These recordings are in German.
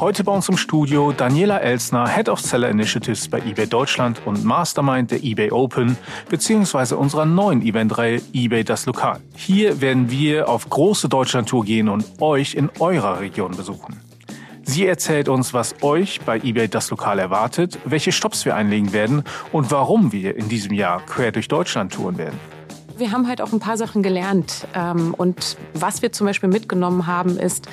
Heute bei uns im Studio Daniela Elsner, Head of Seller Initiatives bei eBay Deutschland und Mastermind der eBay Open, beziehungsweise unserer neuen Eventreihe eBay das Lokal. Hier werden wir auf große Deutschlandtour gehen und euch in eurer Region besuchen. Sie erzählt uns, was euch bei eBay das Lokal erwartet, welche Stops wir einlegen werden und warum wir in diesem Jahr quer durch Deutschland touren werden. Wir haben halt auch ein paar Sachen gelernt. Ähm, und was wir zum Beispiel mitgenommen haben, ist,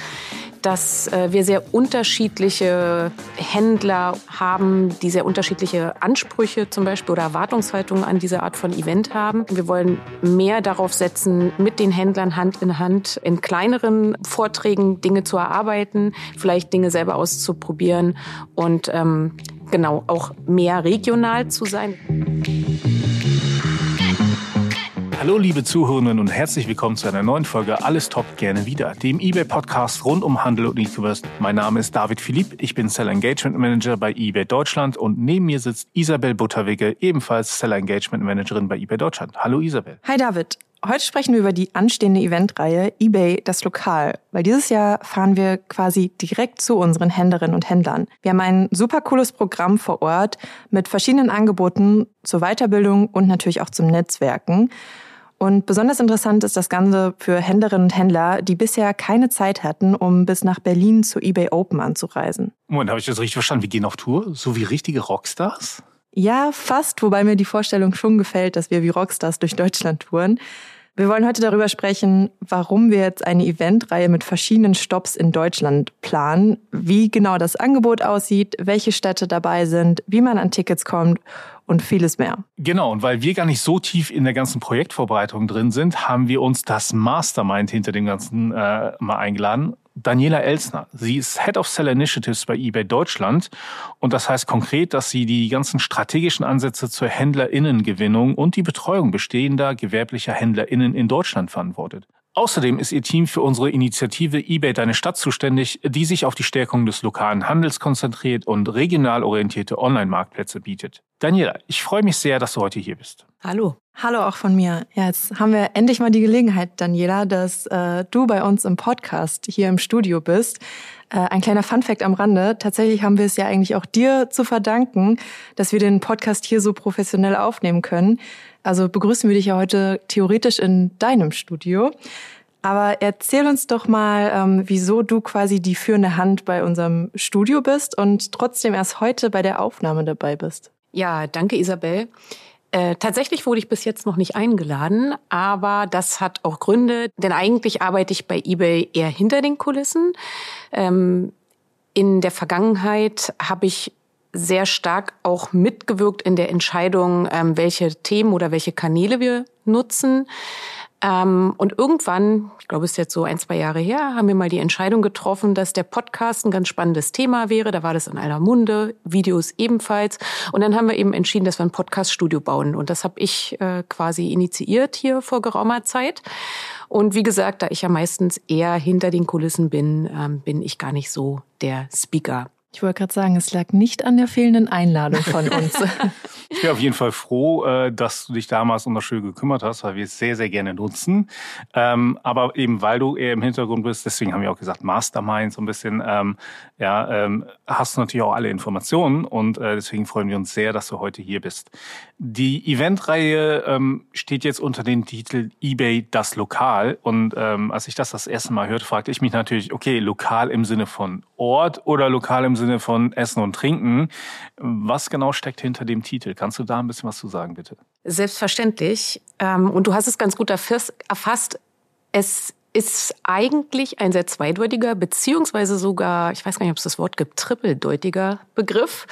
dass äh, wir sehr unterschiedliche Händler haben, die sehr unterschiedliche Ansprüche zum Beispiel oder Erwartungshaltungen an diese Art von Event haben. Wir wollen mehr darauf setzen, mit den Händlern Hand in Hand in kleineren Vorträgen Dinge zu erarbeiten, vielleicht Dinge selber auszuprobieren und ähm, genau auch mehr regional zu sein. Hallo liebe Zuhörerinnen und herzlich willkommen zu einer neuen Folge Alles Top gerne wieder, dem eBay Podcast rund um Handel und E-Commerce. Mein Name ist David Philipp, ich bin Seller Engagement Manager bei eBay Deutschland und neben mir sitzt Isabel Butterwicke, ebenfalls Seller Engagement Managerin bei eBay Deutschland. Hallo Isabel. Hi David. Heute sprechen wir über die anstehende Eventreihe eBay das Lokal, weil dieses Jahr fahren wir quasi direkt zu unseren Händlerinnen und Händlern. Wir haben ein super cooles Programm vor Ort mit verschiedenen Angeboten zur Weiterbildung und natürlich auch zum Netzwerken. Und besonders interessant ist das Ganze für Händlerinnen und Händler, die bisher keine Zeit hatten, um bis nach Berlin zu eBay Open anzureisen. Moment, habe ich das richtig verstanden? Wir gehen auf Tour? So wie richtige Rockstars? Ja, fast, wobei mir die Vorstellung schon gefällt, dass wir wie Rockstars durch Deutschland touren. Wir wollen heute darüber sprechen, warum wir jetzt eine Eventreihe mit verschiedenen Stops in Deutschland planen, wie genau das Angebot aussieht, welche Städte dabei sind, wie man an Tickets kommt und vieles mehr. Genau, und weil wir gar nicht so tief in der ganzen Projektvorbereitung drin sind, haben wir uns das Mastermind hinter dem Ganzen äh, mal eingeladen. Daniela Elsner. Sie ist Head of Seller Initiatives bei eBay Deutschland. Und das heißt konkret, dass sie die ganzen strategischen Ansätze zur Händlerinnengewinnung und die Betreuung bestehender gewerblicher Händlerinnen in Deutschland verantwortet. Außerdem ist ihr Team für unsere Initiative eBay Deine Stadt zuständig, die sich auf die Stärkung des lokalen Handels konzentriert und regional orientierte Online-Marktplätze bietet. Daniela, ich freue mich sehr, dass du heute hier bist. Hallo. Hallo auch von mir. Ja, jetzt haben wir endlich mal die Gelegenheit, Daniela, dass äh, du bei uns im Podcast hier im Studio bist. Äh, ein kleiner Funfact am Rande. Tatsächlich haben wir es ja eigentlich auch dir zu verdanken, dass wir den Podcast hier so professionell aufnehmen können. Also begrüßen wir dich ja heute theoretisch in deinem Studio. Aber erzähl uns doch mal, ähm, wieso du quasi die führende Hand bei unserem Studio bist und trotzdem erst heute bei der Aufnahme dabei bist. Ja, danke Isabel. Äh, tatsächlich wurde ich bis jetzt noch nicht eingeladen, aber das hat auch Gründe, denn eigentlich arbeite ich bei eBay eher hinter den Kulissen. Ähm, in der Vergangenheit habe ich sehr stark auch mitgewirkt in der Entscheidung, ähm, welche Themen oder welche Kanäle wir nutzen. Ähm, und irgendwann, ich glaube, es ist jetzt so ein, zwei Jahre her, haben wir mal die Entscheidung getroffen, dass der Podcast ein ganz spannendes Thema wäre. Da war das in aller Munde, Videos ebenfalls. Und dann haben wir eben entschieden, dass wir ein Podcast-Studio bauen. Und das habe ich äh, quasi initiiert hier vor geraumer Zeit. Und wie gesagt, da ich ja meistens eher hinter den Kulissen bin, ähm, bin ich gar nicht so der Speaker. Ich wollte gerade sagen, es lag nicht an der fehlenden Einladung von uns. ich bin auf jeden Fall froh, äh, dass du dich damals um das Schule gekümmert hast, weil wir es sehr, sehr gerne nutzen. Ähm, aber eben weil du eher im Hintergrund bist, deswegen haben wir auch gesagt Mastermind so ein bisschen, ähm, ja, ähm, hast du natürlich auch alle Informationen und äh, deswegen freuen wir uns sehr, dass du heute hier bist. Die Eventreihe steht jetzt unter dem Titel eBay das Lokal und als ich das das erste Mal hörte, fragte ich mich natürlich, okay, lokal im Sinne von Ort oder lokal im Sinne Sinne von Essen und Trinken. Was genau steckt hinter dem Titel? Kannst du da ein bisschen was zu sagen, bitte? Selbstverständlich. Ähm, und du hast es ganz gut erfasst. Es ist eigentlich ein sehr zweideutiger, beziehungsweise sogar, ich weiß gar nicht, ob es das Wort gibt, trippeldeutiger Begriff.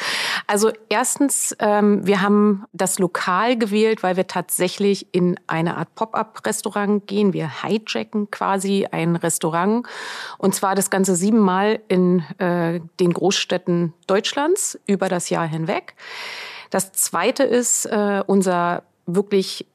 Also erstens, ähm, wir haben das Lokal gewählt, weil wir tatsächlich in eine Art Pop-up-Restaurant gehen. Wir hijacken quasi ein Restaurant und zwar das Ganze siebenmal in äh, den Großstädten Deutschlands über das Jahr hinweg. Das zweite ist äh, unser wirklich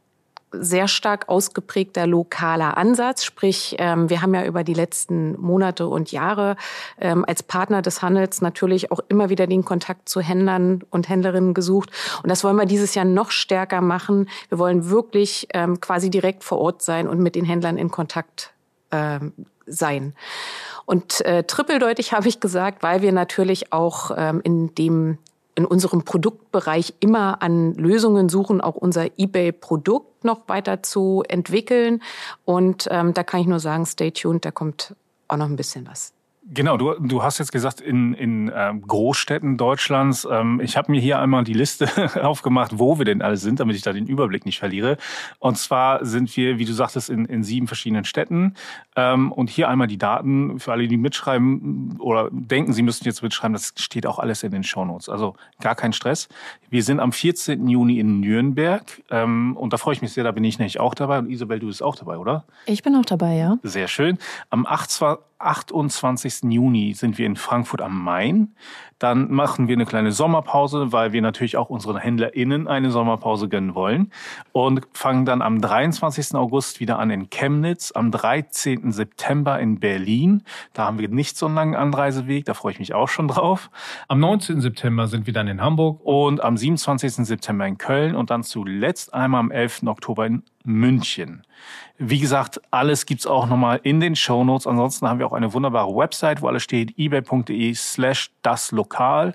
sehr stark ausgeprägter lokaler Ansatz. Sprich, ähm, wir haben ja über die letzten Monate und Jahre ähm, als Partner des Handels natürlich auch immer wieder den Kontakt zu Händlern und Händlerinnen gesucht. Und das wollen wir dieses Jahr noch stärker machen. Wir wollen wirklich ähm, quasi direkt vor Ort sein und mit den Händlern in Kontakt sein. Und äh, trippeldeutig habe ich gesagt, weil wir natürlich auch ähm, in dem in unserem Produktbereich immer an Lösungen suchen, auch unser eBay-Produkt noch weiter zu entwickeln. Und ähm, da kann ich nur sagen, stay tuned, da kommt auch noch ein bisschen was. Genau, du, du hast jetzt gesagt, in, in ähm, Großstädten Deutschlands. Ähm, ich habe mir hier einmal die Liste aufgemacht, wo wir denn alle sind, damit ich da den Überblick nicht verliere. Und zwar sind wir, wie du sagtest, in, in sieben verschiedenen Städten. Ähm, und hier einmal die Daten für alle, die mitschreiben oder denken, sie müssten jetzt mitschreiben. Das steht auch alles in den Shownotes. Also gar kein Stress. Wir sind am 14. Juni in Nürnberg. Ähm, und da freue ich mich sehr, da bin ich nämlich auch dabei. Und Isabel, du bist auch dabei, oder? Ich bin auch dabei, ja. Sehr schön. Am 8. 28. Juni sind wir in Frankfurt am Main. Dann machen wir eine kleine Sommerpause, weil wir natürlich auch unseren HändlerInnen eine Sommerpause gönnen wollen. Und fangen dann am 23. August wieder an in Chemnitz, am 13. September in Berlin. Da haben wir nicht so einen langen Anreiseweg, da freue ich mich auch schon drauf. Am 19. September sind wir dann in Hamburg und am 27. September in Köln und dann zuletzt einmal am 11. Oktober in München. Wie gesagt, alles gibt's auch nochmal in den Show Notes. Ansonsten haben wir auch eine wunderbare Website, wo alles steht, ebay.de slash das Lokal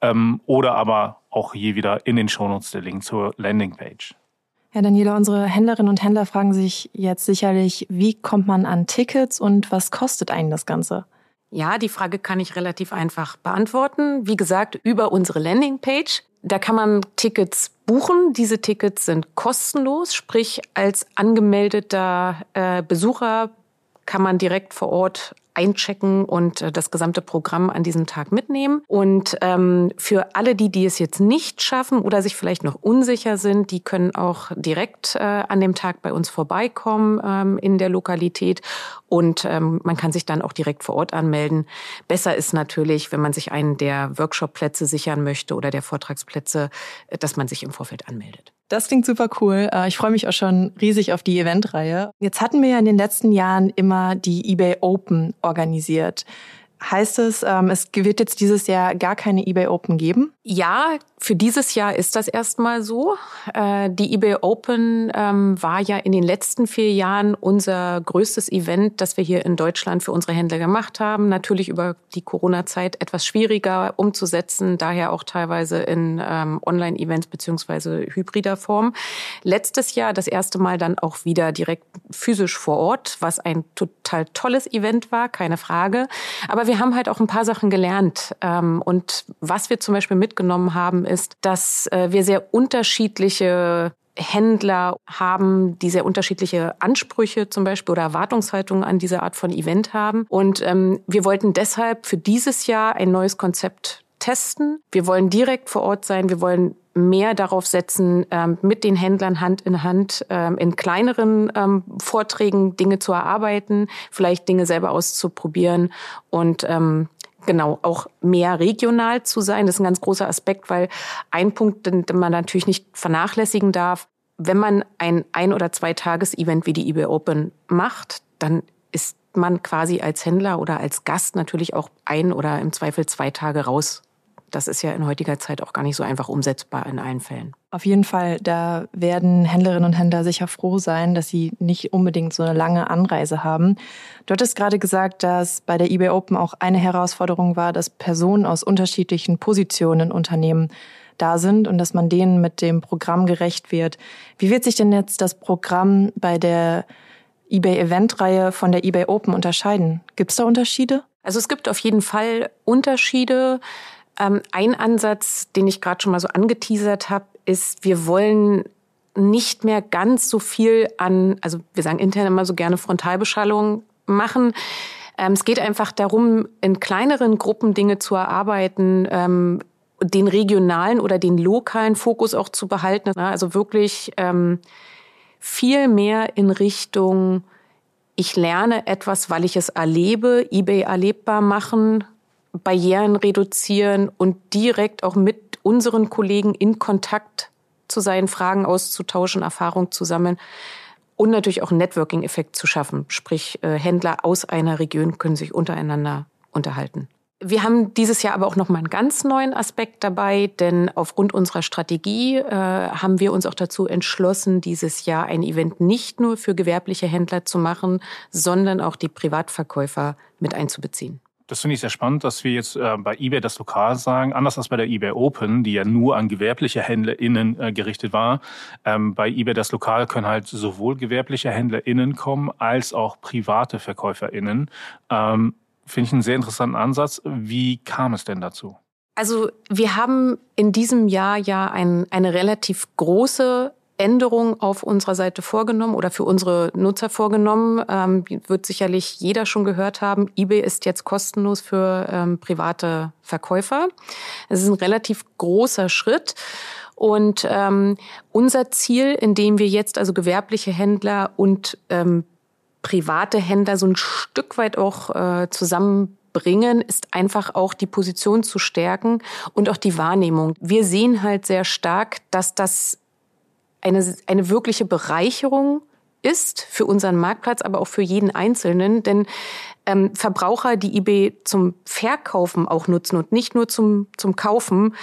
ähm, oder aber auch hier wieder in den Show Notes der Link zur Landingpage. Ja, Daniela, unsere Händlerinnen und Händler fragen sich jetzt sicherlich, wie kommt man an Tickets und was kostet einen das Ganze? Ja, die Frage kann ich relativ einfach beantworten. Wie gesagt, über unsere Landingpage. Da kann man Tickets buchen. Diese Tickets sind kostenlos, sprich als angemeldeter äh, Besucher kann man direkt vor Ort einchecken und äh, das gesamte Programm an diesem Tag mitnehmen. Und ähm, für alle die, die es jetzt nicht schaffen oder sich vielleicht noch unsicher sind, die können auch direkt äh, an dem Tag bei uns vorbeikommen ähm, in der Lokalität und ähm, man kann sich dann auch direkt vor Ort anmelden. Besser ist natürlich, wenn man sich einen der Workshopplätze sichern möchte oder der Vortragsplätze, äh, dass man sich im Vorfeld anmeldet. Das klingt super cool. Äh, ich freue mich auch schon riesig auf die Eventreihe. Jetzt hatten wir ja in den letzten Jahren immer die eBay Open organisiert. Heißt es, ähm, es wird jetzt dieses Jahr gar keine eBay Open geben? Ja, für dieses Jahr ist das erstmal so. Äh, die eBay Open ähm, war ja in den letzten vier Jahren unser größtes Event, das wir hier in Deutschland für unsere Händler gemacht haben. Natürlich über die Corona-Zeit etwas schwieriger umzusetzen, daher auch teilweise in ähm, Online-Events beziehungsweise hybrider Form. Letztes Jahr das erste Mal dann auch wieder direkt physisch vor Ort, was ein total tolles Event war, keine Frage. Aber wir haben halt auch ein paar Sachen gelernt. Ähm, und was wir zum Beispiel mitgenommen haben, ist, dass äh, wir sehr unterschiedliche Händler haben, die sehr unterschiedliche Ansprüche zum Beispiel oder Erwartungshaltungen an diese Art von Event haben. Und ähm, wir wollten deshalb für dieses Jahr ein neues Konzept testen. Wir wollen direkt vor Ort sein. Wir wollen mehr darauf setzen, ähm, mit den Händlern Hand in Hand ähm, in kleineren ähm, Vorträgen Dinge zu erarbeiten, vielleicht Dinge selber auszuprobieren und ähm, genau auch mehr regional zu sein. Das ist ein ganz großer Aspekt, weil ein Punkt, den, man natürlich nicht vernachlässigen darf, wenn man ein ein oder zwei Tages-Event wie die eBay Open macht, dann ist man quasi als Händler oder als Gast natürlich auch ein oder im Zweifel zwei Tage raus das ist ja in heutiger Zeit auch gar nicht so einfach umsetzbar in allen Fällen. Auf jeden Fall, da werden Händlerinnen und Händler sicher froh sein, dass sie nicht unbedingt so eine lange Anreise haben. Du hattest gerade gesagt, dass bei der eBay Open auch eine Herausforderung war, dass Personen aus unterschiedlichen Positionen in Unternehmen da sind und dass man denen mit dem Programm gerecht wird. Wie wird sich denn jetzt das Programm bei der eBay Event-Reihe von der eBay Open unterscheiden? Gibt es da Unterschiede? Also es gibt auf jeden Fall Unterschiede. Ähm, ein Ansatz, den ich gerade schon mal so angeteasert habe, ist, wir wollen nicht mehr ganz so viel an, also wir sagen intern immer so gerne Frontalbeschallung machen. Ähm, es geht einfach darum, in kleineren Gruppen Dinge zu erarbeiten, ähm, den regionalen oder den lokalen Fokus auch zu behalten. Also wirklich viel mehr in Richtung, ich lerne etwas, weil ich es erlebe, eBay erlebbar machen, Barrieren reduzieren und direkt auch mit unseren Kollegen in Kontakt zu sein, Fragen auszutauschen, Erfahrung zu sammeln und natürlich auch einen Networking-Effekt zu schaffen. Sprich, äh, Händler aus einer Region können sich untereinander unterhalten. Wir haben dieses Jahr aber auch noch mal einen ganz neuen Aspekt dabei, denn aufgrund unserer Strategie äh, haben wir uns auch dazu entschlossen, dieses Jahr ein Event nicht nur für gewerbliche Händler zu machen, sondern auch die Privatverkäufer mit einzubeziehen. Das finde ich sehr spannend, dass wir jetzt äh, bei eBay das Lokal sagen, anders als bei der eBay Open, die ja nur an gewerbliche HändlerInnen äh, gerichtet war. Ähm, bei eBay das Lokal können halt sowohl gewerbliche HändlerInnen kommen, als auch private VerkäuferInnen. Ähm, finde ich einen sehr interessanten Ansatz. Wie kam es denn dazu? Also wir haben in diesem Jahr ja ein, eine relativ große Änderung auf unserer Seite vorgenommen oder für unsere Nutzer vorgenommen. Ähm, wird sicherlich jeder schon gehört haben. eBay ist jetzt kostenlos für ähm, private Verkäufer. Es ist ein relativ großer Schritt. Und ähm, unser Ziel, indem wir jetzt also gewerbliche Händler und ähm, private Händler so ein Stück weit auch äh, zusammenbringen, ist einfach auch die Position zu stärken und auch die Wahrnehmung. Wir sehen halt sehr stark, dass das eine, eine wirkliche Bereicherung ist für unseren Marktplatz, aber auch für jeden Einzelnen. Denn ähm, Verbraucher, die eBay zum Verkaufen auch nutzen und nicht nur zum, zum Kaufen,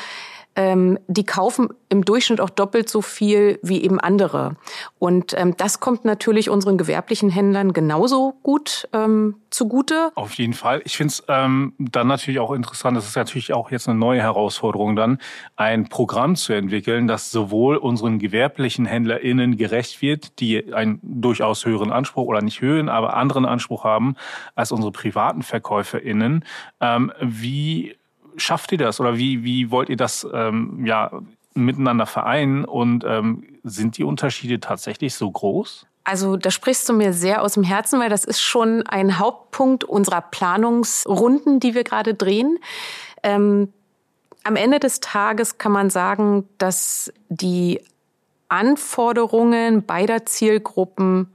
ähm, die kaufen im Durchschnitt auch doppelt so viel wie eben andere. Und ähm, das kommt natürlich unseren gewerblichen Händlern genauso gut ähm, zugute. Auf jeden Fall. Ich finde es ähm, dann natürlich auch interessant, das ist natürlich auch jetzt eine neue Herausforderung dann, ein Programm zu entwickeln, das sowohl unseren gewerblichen HändlerInnen gerecht wird, die einen durchaus höheren Anspruch oder nicht höheren, aber anderen Anspruch haben als unsere privaten VerkäuferInnen. Ähm, wie schafft ihr das oder wie, wie wollt ihr das ähm, ja, miteinander vereinen und ähm, sind die Unterschiede tatsächlich so groß? Also da sprichst du mir sehr aus dem Herzen, weil das ist schon ein Hauptpunkt unserer Planungsrunden, die wir gerade drehen. Ähm, am Ende des Tages kann man sagen, dass die Anforderungen beider Zielgruppen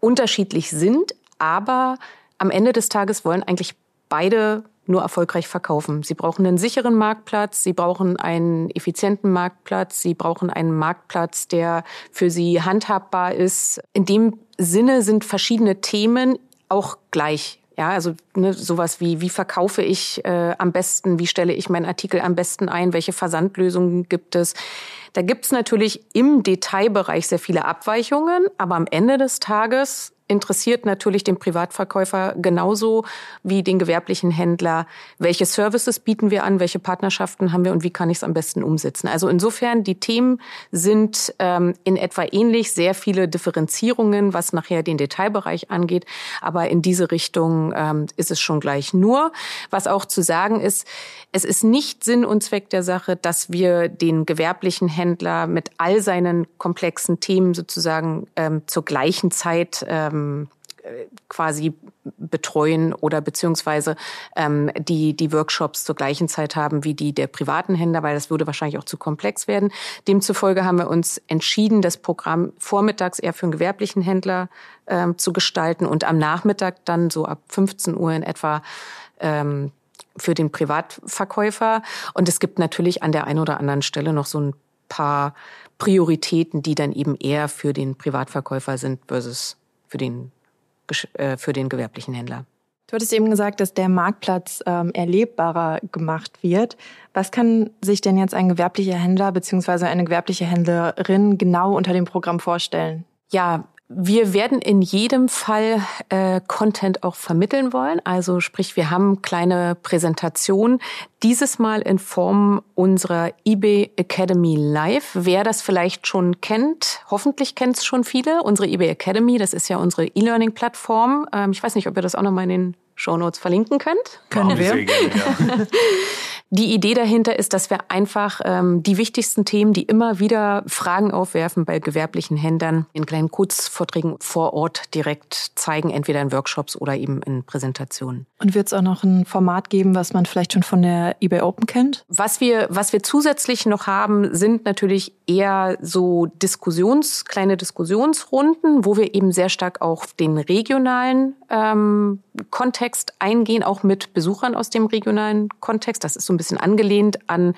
unterschiedlich sind, aber am Ende des Tages wollen eigentlich beide nur erfolgreich verkaufen. Sie brauchen einen sicheren Marktplatz, sie brauchen einen effizienten Marktplatz, sie brauchen einen Marktplatz, der für sie handhabbar ist. In dem Sinne sind verschiedene Themen auch gleich. Ja, also ne, sowas wie, wie verkaufe ich äh, am besten, wie stelle ich meinen Artikel am besten ein, welche Versandlösungen gibt es. Da gibt es natürlich im Detailbereich sehr viele Abweichungen, aber am Ende des Tages interessiert natürlich den Privatverkäufer genauso wie den gewerblichen Händler, welche Services bieten wir an, welche Partnerschaften haben wir? Und wie kann ich es am besten umsetzen. Also insofern, die Themen sind ähm, in etwa ähnlich, sehr viele Differenzierungen, was nachher den Detailbereich angeht, aber in diese Richtung ähm, ist es schon gleich. Nur, was auch zu sagen ist, es ist nicht Sinn und Zweck der Sache, dass wir den gewerblichen Händler mit all seinen komplexen Themen sozusagen ähm, zur gleichen Zeit ähm, ähm, quasi betreuen oder beziehungsweise ähm, die, die Workshops zur gleichen Zeit haben wie die der privaten Händler, weil das würde wahrscheinlich auch zu komplex werden. Demzufolge haben wir uns entschieden, das Programm vormittags eher für einen gewerblichen Händler ähm, zu gestalten und am Nachmittag dann so ab 15 Uhr in etwa ähm, für den Privatverkäufer. Und es gibt natürlich an der einen oder anderen Stelle noch so ein paar Prioritäten, die dann eben eher für den Privatverkäufer sind versus für den, äh, für den gewerblichen Händler. Du hattest eben gesagt, dass der Marktplatz ähm, erlebbarer gemacht wird. Was kann sich denn jetzt ein gewerblicher Händler beziehungsweise eine gewerbliche Händlerin genau unter dem Programm vorstellen? Ja, wir werden in jedem Fall äh, Content auch vermitteln wollen. Also sprich, wir haben kleine Präsentationen, dieses Mal in Form unserer eBay Academy Live. Wer das vielleicht schon kennt, hoffentlich kennt es schon viele. Unsere eBay Academy, das ist ja unsere E-Learning-Plattform. Ähm, ich weiß nicht, ob ihr das auch nochmal in den Show Notes verlinken könnt. Können wir. Gerne, ja. Die Idee dahinter ist, dass wir einfach ähm, die wichtigsten Themen, die immer wieder Fragen aufwerfen bei gewerblichen Händlern, in kleinen Kurzvorträgen vor Ort direkt zeigen, entweder in Workshops oder eben in Präsentationen. Und wird es auch noch ein Format geben, was man vielleicht schon von der eBay Open kennt? Was wir, was wir zusätzlich noch haben, sind natürlich eher so Diskussions, kleine Diskussionsrunden, wo wir eben sehr stark auf den regionalen ähm, Kontext eingehen, auch mit Besuchern aus dem regionalen Kontext. Das ist so ein bisschen angelehnt an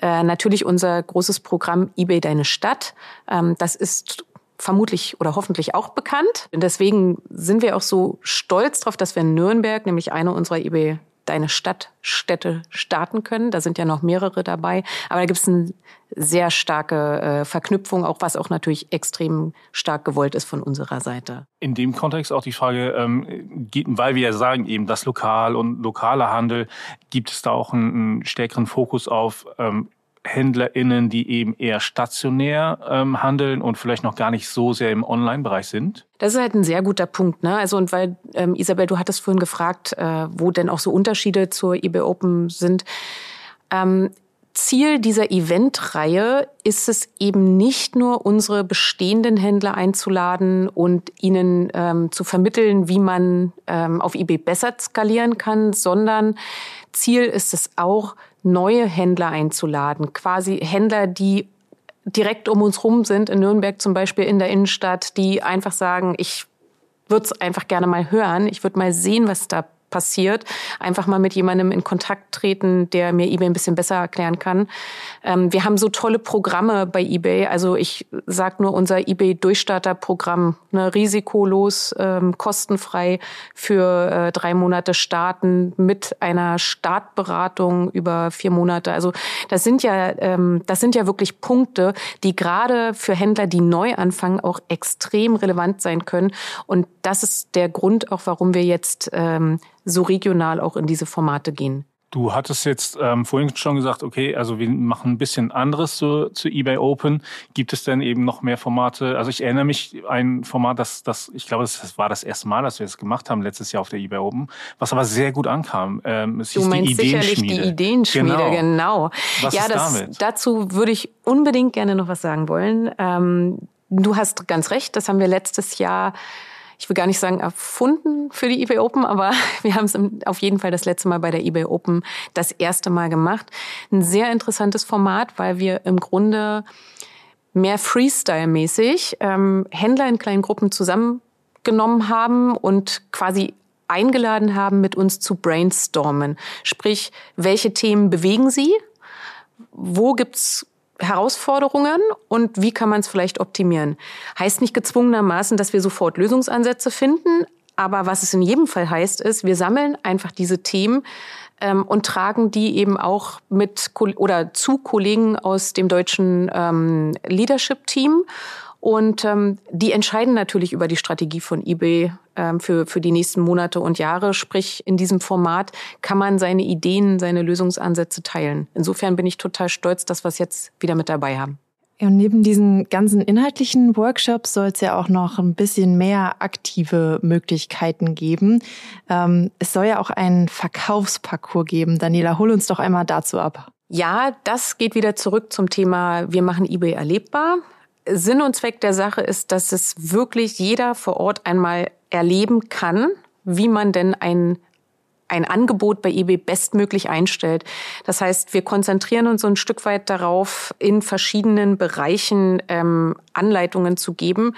äh, natürlich unser großes Programm eBay Deine Stadt. Ähm, das ist vermutlich oder hoffentlich auch bekannt. Und deswegen sind wir auch so stolz darauf, dass wir in Nürnberg, nämlich eine unserer eBay deine Stadtstädte starten können. Da sind ja noch mehrere dabei. Aber da gibt es eine sehr starke äh, Verknüpfung, auch was auch natürlich extrem stark gewollt ist von unserer Seite. In dem Kontext auch die Frage, ähm, weil wir ja sagen, eben das Lokal und lokale Handel, gibt es da auch einen, einen stärkeren Fokus auf ähm, HändlerInnen, die eben eher stationär ähm, handeln und vielleicht noch gar nicht so sehr im Online-Bereich sind? Das ist halt ein sehr guter Punkt, ne? Also und weil ähm, Isabel, du hattest vorhin gefragt, äh, wo denn auch so Unterschiede zur eBay Open sind. Ähm, Ziel dieser Eventreihe ist es eben nicht nur, unsere bestehenden Händler einzuladen und ihnen ähm, zu vermitteln, wie man ähm, auf eBay besser skalieren kann, sondern Ziel ist es auch, neue Händler einzuladen, quasi Händler, die direkt um uns rum sind, in Nürnberg zum Beispiel in der Innenstadt, die einfach sagen, ich würde es einfach gerne mal hören, ich würde mal sehen, was da passiert, einfach mal mit jemandem in Kontakt treten, der mir eBay ein bisschen besser erklären kann. Ähm, wir haben so tolle Programme bei eBay. Also ich sag nur unser eBay Durchstarter-Programm, ne, risikolos, ähm, kostenfrei für äh, drei Monate starten mit einer Startberatung über vier Monate. Also das sind ja ähm, das sind ja wirklich Punkte, die gerade für Händler, die neu anfangen, auch extrem relevant sein können. Und das ist der Grund auch, warum wir jetzt ähm, so regional auch in diese Formate gehen. Du hattest jetzt ähm, vorhin schon gesagt, okay, also wir machen ein bisschen anderes zu, zu eBay Open. Gibt es denn eben noch mehr Formate? Also ich erinnere mich ein Format, das, das ich glaube, das war das erste Mal, dass wir es gemacht haben letztes Jahr auf der eBay Open, was aber sehr gut ankam. Ähm, es du meinst die sicherlich die Ideenschmiede, genau. genau. Was ja, ist das, damit? dazu würde ich unbedingt gerne noch was sagen wollen. Ähm, du hast ganz recht, das haben wir letztes Jahr ich will gar nicht sagen erfunden für die eBay Open, aber wir haben es auf jeden Fall das letzte Mal bei der eBay Open das erste Mal gemacht. Ein sehr interessantes Format, weil wir im Grunde mehr Freestyle-mäßig ähm, Händler in kleinen Gruppen zusammengenommen haben und quasi eingeladen haben, mit uns zu brainstormen. Sprich, welche Themen bewegen sie? Wo gibt's Herausforderungen und wie kann man es vielleicht optimieren. Heißt nicht gezwungenermaßen, dass wir sofort Lösungsansätze finden, aber was es in jedem Fall heißt, ist, wir sammeln einfach diese Themen ähm, und tragen die eben auch mit oder zu Kollegen aus dem deutschen ähm, Leadership-Team und ähm, die entscheiden natürlich über die Strategie von eBay ähm, für, für die nächsten Monate und Jahre. Sprich, in diesem Format kann man seine Ideen, seine Lösungsansätze teilen. Insofern bin ich total stolz, dass wir es jetzt wieder mit dabei haben. Und neben diesen ganzen inhaltlichen Workshops soll es ja auch noch ein bisschen mehr aktive Möglichkeiten geben. Ähm, es soll ja auch einen Verkaufsparcours geben. Daniela, hol uns doch einmal dazu ab. Ja, das geht wieder zurück zum Thema, wir machen eBay erlebbar. Sinn und Zweck der Sache ist, dass es wirklich jeder vor Ort einmal erleben kann, wie man denn ein ein Angebot bei eBay bestmöglich einstellt. Das heißt, wir konzentrieren uns so ein Stück weit darauf, in verschiedenen Bereichen ähm, Anleitungen zu geben.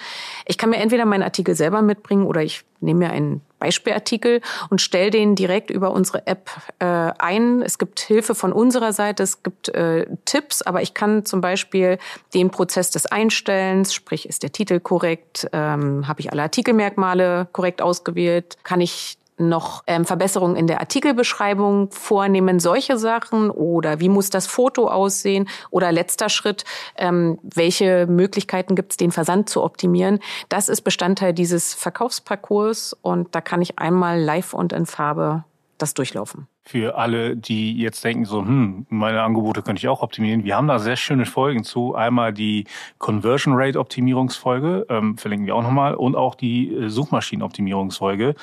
Ich kann mir entweder meinen Artikel selber mitbringen oder ich nehme mir einen Beispielartikel und stelle den direkt über unsere App äh, ein. Es gibt Hilfe von unserer Seite, es gibt äh, Tipps, aber ich kann zum Beispiel den Prozess des Einstellens, sprich ist der Titel korrekt, ähm, habe ich alle Artikelmerkmale korrekt ausgewählt, kann ich noch ähm, Verbesserungen in der Artikelbeschreibung vornehmen, solche Sachen oder wie muss das Foto aussehen oder letzter Schritt, ähm, welche Möglichkeiten gibt es, den Versand zu optimieren. Das ist Bestandteil dieses Verkaufsparcours und da kann ich einmal live und in Farbe das durchlaufen. Für alle, die jetzt denken, so, hm, meine Angebote könnte ich auch optimieren. Wir haben da sehr schöne Folgen zu. Einmal die Conversion Rate Optimierungsfolge, ähm, verlinken wir auch nochmal, und auch die äh, Suchmaschinenoptimierungsfolge.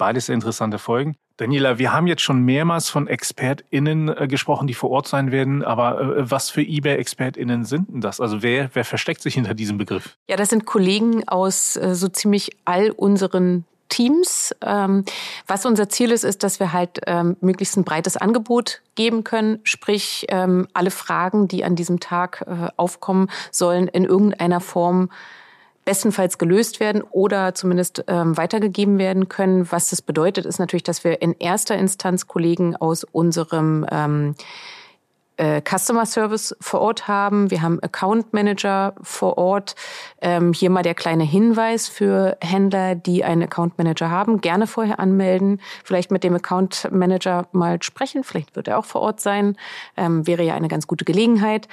Beides interessante Folgen. Daniela, wir haben jetzt schon mehrmals von ExpertInnen äh, gesprochen, die vor Ort sein werden. Aber äh, was für eBay-ExpertInnen sind denn das? Also wer, wer versteckt sich hinter diesem Begriff? Ja, das sind Kollegen aus äh, so ziemlich all unseren Teams. Ähm, was unser Ziel ist, ist, dass wir halt ähm, möglichst ein breites Angebot geben können. Sprich, ähm, alle Fragen, die an diesem Tag aufkommen, sollen in irgendeiner Form bestenfalls gelöst werden oder zumindest ähm, weitergegeben werden können. Was das bedeutet, ist natürlich, dass wir in erster Instanz Kollegen aus unserem ähm, äh, Customer Service vor Ort haben, wir haben Account Manager vor Ort. Ähm, hier mal der kleine Hinweis für Händler, die einen Account Manager haben, gerne vorher anmelden, vielleicht mit dem Account Manager mal sprechen, vielleicht wird er auch vor Ort sein, ähm, wäre ja eine ganz gute Gelegenheit.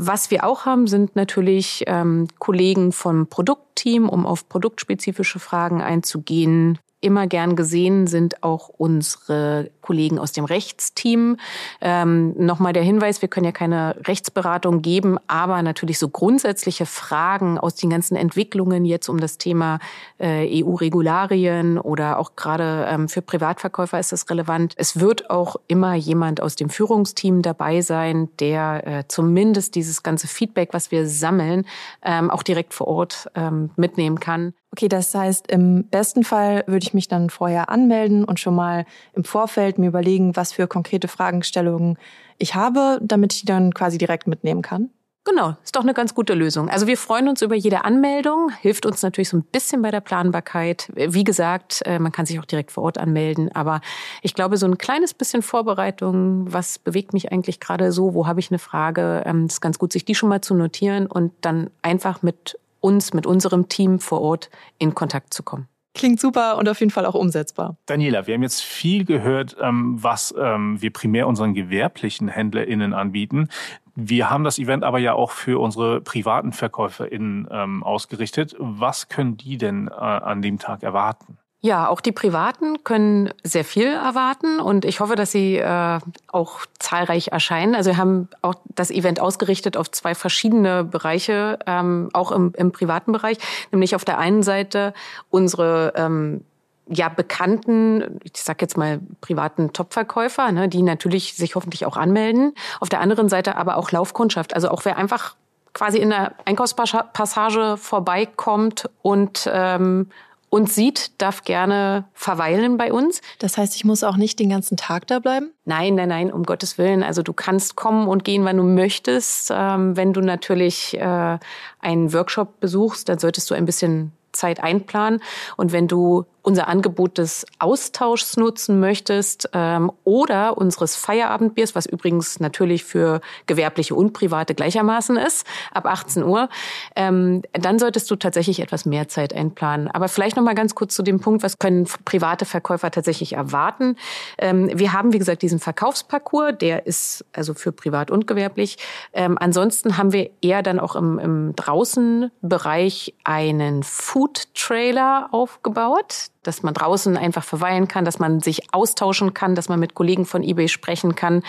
Was wir auch haben, sind natürlich ähm, Kollegen vom Produktteam, um auf produktspezifische Fragen einzugehen immer gern gesehen sind auch unsere Kollegen aus dem Rechtsteam. Ähm, Nochmal der Hinweis, wir können ja keine Rechtsberatung geben, aber natürlich so grundsätzliche Fragen aus den ganzen Entwicklungen jetzt um das Thema äh, EU-Regularien oder auch gerade ähm, für Privatverkäufer ist das relevant. Es wird auch immer jemand aus dem Führungsteam dabei sein, der äh, zumindest dieses ganze Feedback, was wir sammeln, ähm, auch direkt vor Ort ähm, mitnehmen kann. Okay, das heißt, im besten Fall würde ich mich dann vorher anmelden und schon mal im Vorfeld mir überlegen, was für konkrete Fragestellungen ich habe, damit ich die dann quasi direkt mitnehmen kann. Genau, ist doch eine ganz gute Lösung. Also wir freuen uns über jede Anmeldung, hilft uns natürlich so ein bisschen bei der Planbarkeit. Wie gesagt, äh, man kann sich auch direkt vor Ort anmelden, aber ich glaube, so ein kleines bisschen Vorbereitung, was bewegt mich eigentlich gerade so, wo habe ich eine Frage, ähm, ist ganz gut, sich die schon mal zu notieren und dann einfach mit uns, mit unserem Team vor Ort in Kontakt zu kommen. Klingt super und auf jeden Fall auch umsetzbar. Daniela, wir haben jetzt viel gehört, ähm, was ähm, wir primär unseren gewerblichen HändlerInnen anbieten. Wir haben das Event aber ja auch für unsere privaten VerkäuferInnen ähm, ausgerichtet. Was können die denn äh, an dem Tag erwarten? Ja, auch die Privaten können sehr viel erwarten und ich hoffe, dass sie äh, auch zahlreich erscheinen. Also wir haben auch das Event ausgerichtet auf zwei verschiedene Bereiche, ähm, auch im, im privaten Bereich, nämlich auf der einen Seite unsere ähm, ja bekannten, ich sag jetzt mal privaten Topverkäufer, ne, die natürlich sich hoffentlich auch anmelden. Auf der anderen Seite aber auch Laufkundschaft, also auch wer einfach quasi in der Einkaufspassage vorbeikommt und ähm, und sieht, darf gerne verweilen bei uns. Das heißt, ich muss auch nicht den ganzen Tag da bleiben? Nein, nein, nein, um Gottes Willen. Also du kannst kommen und gehen, wann du möchtest. Ähm, wenn du natürlich äh, einen Workshop besuchst, dann solltest du ein bisschen Zeit einplanen. Und wenn du unser Angebot des Austauschs nutzen möchtest ähm, oder unseres Feierabendbiers, was übrigens natürlich für gewerbliche und private gleichermaßen ist, ab 18 Uhr, ähm, dann solltest du tatsächlich etwas mehr Zeit einplanen. Aber vielleicht noch mal ganz kurz zu dem Punkt, was können private Verkäufer tatsächlich erwarten? Ähm, wir haben, wie gesagt, diesen Verkaufsparcours, der ist also für privat und gewerblich. Ähm, ansonsten haben wir eher dann auch im, im Draußenbereich einen Food Trailer aufgebaut dass man draußen einfach verweilen kann, dass man sich austauschen kann, dass man mit Kollegen von eBay sprechen kann.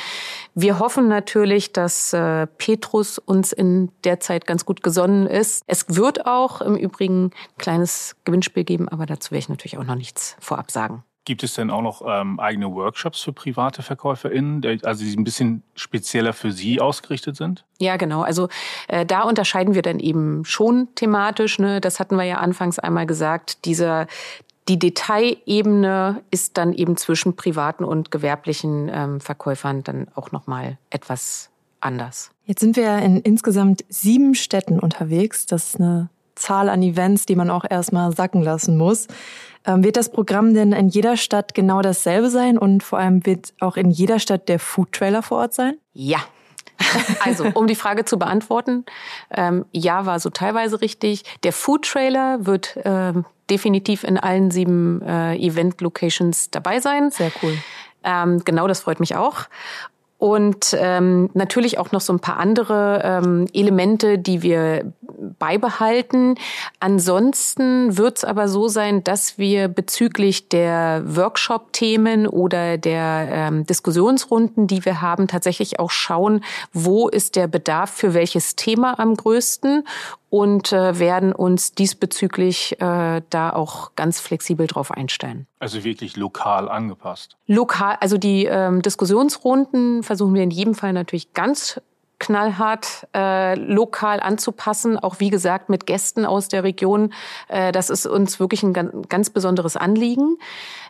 Wir hoffen natürlich, dass äh, Petrus uns in der Zeit ganz gut gesonnen ist. Es wird auch im Übrigen ein kleines Gewinnspiel geben, aber dazu werde ich natürlich auch noch nichts vorab sagen. Gibt es denn auch noch ähm, eigene Workshops für private VerkäuferInnen, also die ein bisschen spezieller für Sie ausgerichtet sind? Ja, genau. Also äh, da unterscheiden wir dann eben schon thematisch. Ne? Das hatten wir ja anfangs einmal gesagt. Dieser die Detailebene ist dann eben zwischen privaten und gewerblichen ähm, Verkäufern dann auch nochmal etwas anders. Jetzt sind wir in insgesamt sieben Städten unterwegs. Das ist eine Zahl an Events, die man auch erstmal sacken lassen muss. Ähm, wird das Programm denn in jeder Stadt genau dasselbe sein und vor allem wird auch in jeder Stadt der Food Trailer vor Ort sein? Ja, also, um die Frage zu beantworten, ähm, ja, war so teilweise richtig. Der Food Trailer wird ähm, definitiv in allen sieben äh, Event-Locations dabei sein. Sehr cool. Ähm, genau, das freut mich auch und ähm, natürlich auch noch so ein paar andere ähm, Elemente, die wir beibehalten. Ansonsten wird es aber so sein, dass wir bezüglich der Workshop-Themen oder der ähm, Diskussionsrunden, die wir haben, tatsächlich auch schauen, wo ist der Bedarf für welches Thema am größten und äh, werden uns diesbezüglich äh, da auch ganz flexibel drauf einstellen. Also wirklich lokal angepasst. Lokal, also die ähm, Diskussionsrunden versuchen wir in jedem Fall natürlich ganz knallhart äh, lokal anzupassen, auch wie gesagt mit Gästen aus der Region. Äh, das ist uns wirklich ein ganz, ganz besonderes Anliegen.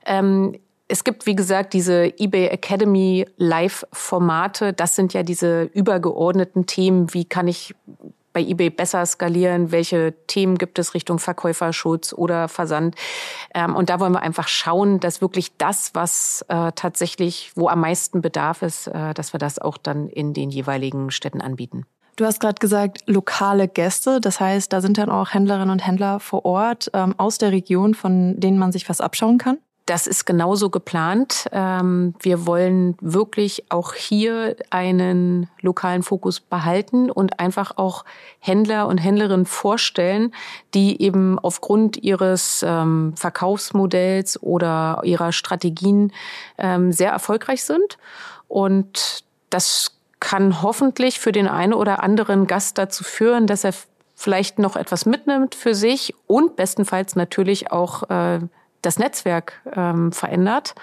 Ähm, es gibt, wie gesagt, diese eBay Academy Live-Formate. Das sind ja diese übergeordneten Themen. Wie kann ich bei eBay besser skalieren? Welche Themen gibt es Richtung Verkäuferschutz oder Versand? Ähm, und da wollen wir einfach schauen, dass wirklich das, was äh, tatsächlich, wo am meisten Bedarf ist, äh, dass wir das auch dann in den jeweiligen Städten anbieten. Du hast gerade gesagt, lokale Gäste. Das heißt, da sind dann auch Händlerinnen und Händler vor Ort ähm, aus der Region, von denen man sich was abschauen kann? Das ist genauso geplant. Ähm, wir wollen wirklich auch hier einen lokalen Fokus behalten und einfach auch Händler und Händlerinnen vorstellen, die eben aufgrund ihres ähm, Verkaufsmodells oder ihrer Strategien ähm, sehr erfolgreich sind. Und das kann hoffentlich für den einen oder anderen Gast dazu führen, dass er vielleicht noch etwas mitnimmt für sich und bestenfalls natürlich auch äh, das Netzwerk ähm, verändert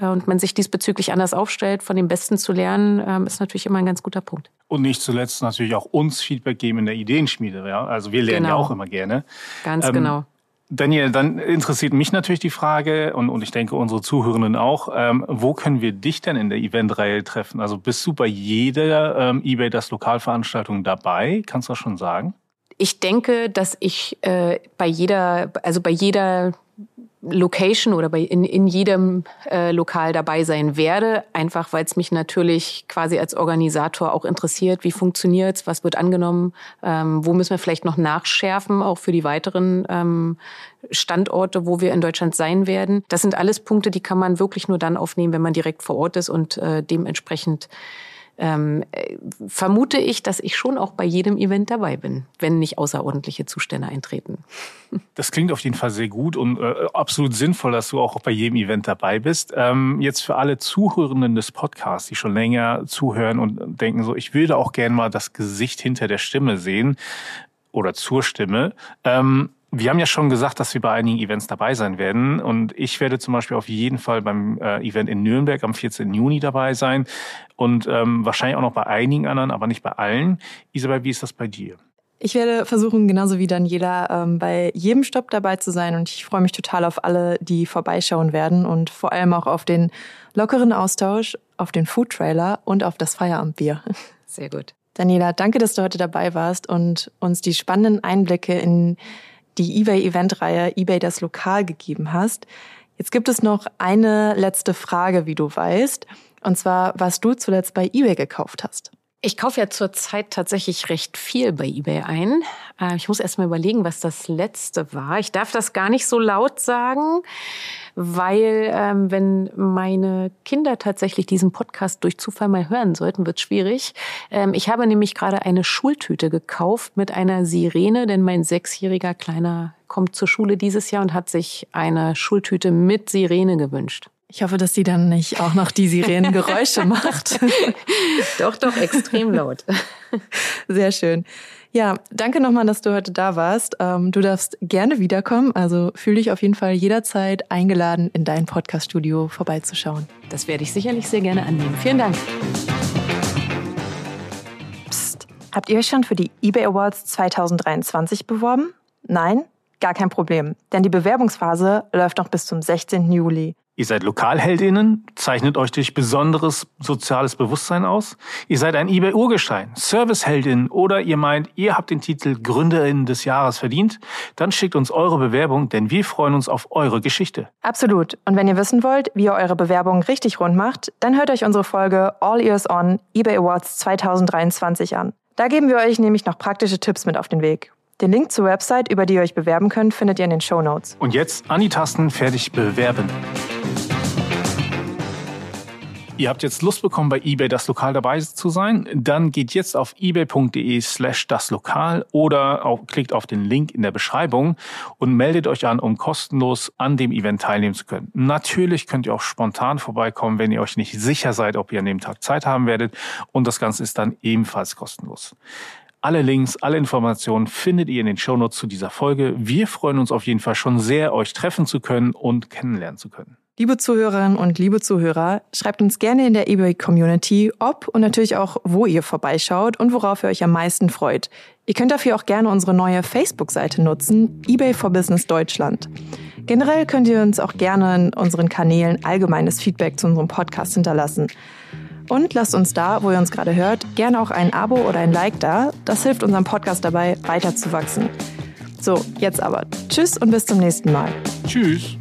äh, und man sich diesbezüglich anders aufstellt, von den Besten zu lernen, ähm, ist natürlich immer ein ganz guter Punkt. Und nicht zuletzt natürlich auch uns Feedback geben in der Ideenschmiede. Ja? Also wir lernen genau. ja auch immer gerne. Ganz ähm, genau. Daniel, dann interessiert mich natürlich die Frage und, und ich denke unsere Zuhörenden auch, ähm, wo können wir dich denn in der Eventreihe treffen? Also bist du bei jeder ähm, eBay das Lokalveranstaltung dabei? Kannst du das schon sagen? Ich denke, dass ich äh, bei jeder, also bei jeder Location oder bei in, in jedem äh, Lokal dabei sein werde, einfach weil es mich natürlich quasi als Organisator auch interessiert, wie funktioniert's, was wird angenommen, ähm, wo müssen wir vielleicht noch nachschärfen, auch für die weiteren ähm, Standorte, wo wir in Deutschland sein werden. Das sind alles Punkte, die kann man wirklich nur dann aufnehmen, wenn man direkt vor Ort ist und äh, dementsprechend ähm, vermute ich, dass ich schon auch bei jedem Event dabei bin, wenn nicht außerordentliche Zustände eintreten. Das klingt auf jeden Fall sehr gut und äh, absolut sinnvoll, dass du auch bei jedem Event dabei bist. Ähm, jetzt für alle Zuhörenden des Podcasts, die schon länger zuhören und denken so, ich würde auch gerne mal das Gesicht hinter der Stimme sehen oder zur Stimme. Ähm, wir haben ja schon gesagt, dass wir bei einigen Events dabei sein werden. Und ich werde zum Beispiel auf jeden Fall beim äh, Event in Nürnberg am 14. Juni dabei sein. Und ähm, wahrscheinlich auch noch bei einigen anderen, aber nicht bei allen. Isabel, wie ist das bei dir? Ich werde versuchen, genauso wie Daniela, ähm, bei jedem Stopp dabei zu sein. Und ich freue mich total auf alle, die vorbeischauen werden. Und vor allem auch auf den lockeren Austausch, auf den Food Trailer und auf das Feierabendbier. Sehr gut. Daniela, danke, dass du heute dabei warst und uns die spannenden Einblicke in die eBay-Eventreihe eBay das Lokal gegeben hast. Jetzt gibt es noch eine letzte Frage, wie du weißt, und zwar, was du zuletzt bei eBay gekauft hast. Ich kaufe ja zurzeit tatsächlich recht viel bei eBay ein. Äh, ich muss erst mal überlegen, was das letzte war. Ich darf das gar nicht so laut sagen, weil ähm, wenn meine Kinder tatsächlich diesen Podcast durch Zufall mal hören sollten, wird schwierig. Ähm, ich habe nämlich gerade eine Schultüte gekauft mit einer Sirene, denn mein sechsjähriger Kleiner kommt zur Schule dieses Jahr und hat sich eine Schultüte mit Sirene gewünscht. Ich hoffe, dass sie dann nicht auch noch die Sirenengeräusche macht. doch, doch, extrem laut. Sehr schön. Ja, danke nochmal, dass du heute da warst. Ähm, du darfst gerne wiederkommen. Also fühle dich auf jeden Fall jederzeit eingeladen, in dein Podcast-Studio vorbeizuschauen. Das werde ich sicherlich sehr gerne annehmen. Vielen Dank. Psst. Habt ihr euch schon für die eBay Awards 2023 beworben? Nein? Gar kein Problem, denn die Bewerbungsphase läuft noch bis zum 16. Juli. Ihr seid Lokalheldinnen, zeichnet euch durch besonderes soziales Bewusstsein aus. Ihr seid ein eBay-Urgestein, Serviceheldin oder ihr meint, ihr habt den Titel Gründerin des Jahres verdient. Dann schickt uns eure Bewerbung, denn wir freuen uns auf eure Geschichte. Absolut. Und wenn ihr wissen wollt, wie ihr eure Bewerbung richtig rund macht, dann hört euch unsere Folge All Ears On eBay Awards 2023 an. Da geben wir euch nämlich noch praktische Tipps mit auf den Weg. Den Link zur Website, über die ihr euch bewerben könnt, findet ihr in den Show Notes. Und jetzt an die Tasten fertig bewerben. Ihr habt jetzt Lust bekommen, bei eBay das Lokal dabei zu sein? Dann geht jetzt auf ebay.de slash das Lokal oder auf, klickt auf den Link in der Beschreibung und meldet euch an, um kostenlos an dem Event teilnehmen zu können. Natürlich könnt ihr auch spontan vorbeikommen, wenn ihr euch nicht sicher seid, ob ihr an dem Tag Zeit haben werdet. Und das Ganze ist dann ebenfalls kostenlos. Alle Links, alle Informationen findet ihr in den Shownotes zu dieser Folge. Wir freuen uns auf jeden Fall schon sehr, euch treffen zu können und kennenlernen zu können. Liebe Zuhörerinnen und liebe Zuhörer, schreibt uns gerne in der eBay Community, ob und natürlich auch, wo ihr vorbeischaut und worauf ihr euch am meisten freut. Ihr könnt dafür auch gerne unsere neue Facebook-Seite nutzen, eBay for Business Deutschland. Generell könnt ihr uns auch gerne in unseren Kanälen allgemeines Feedback zu unserem Podcast hinterlassen. Und lasst uns da, wo ihr uns gerade hört, gerne auch ein Abo oder ein Like da. Das hilft unserem Podcast dabei, weiterzuwachsen. So, jetzt aber. Tschüss und bis zum nächsten Mal. Tschüss.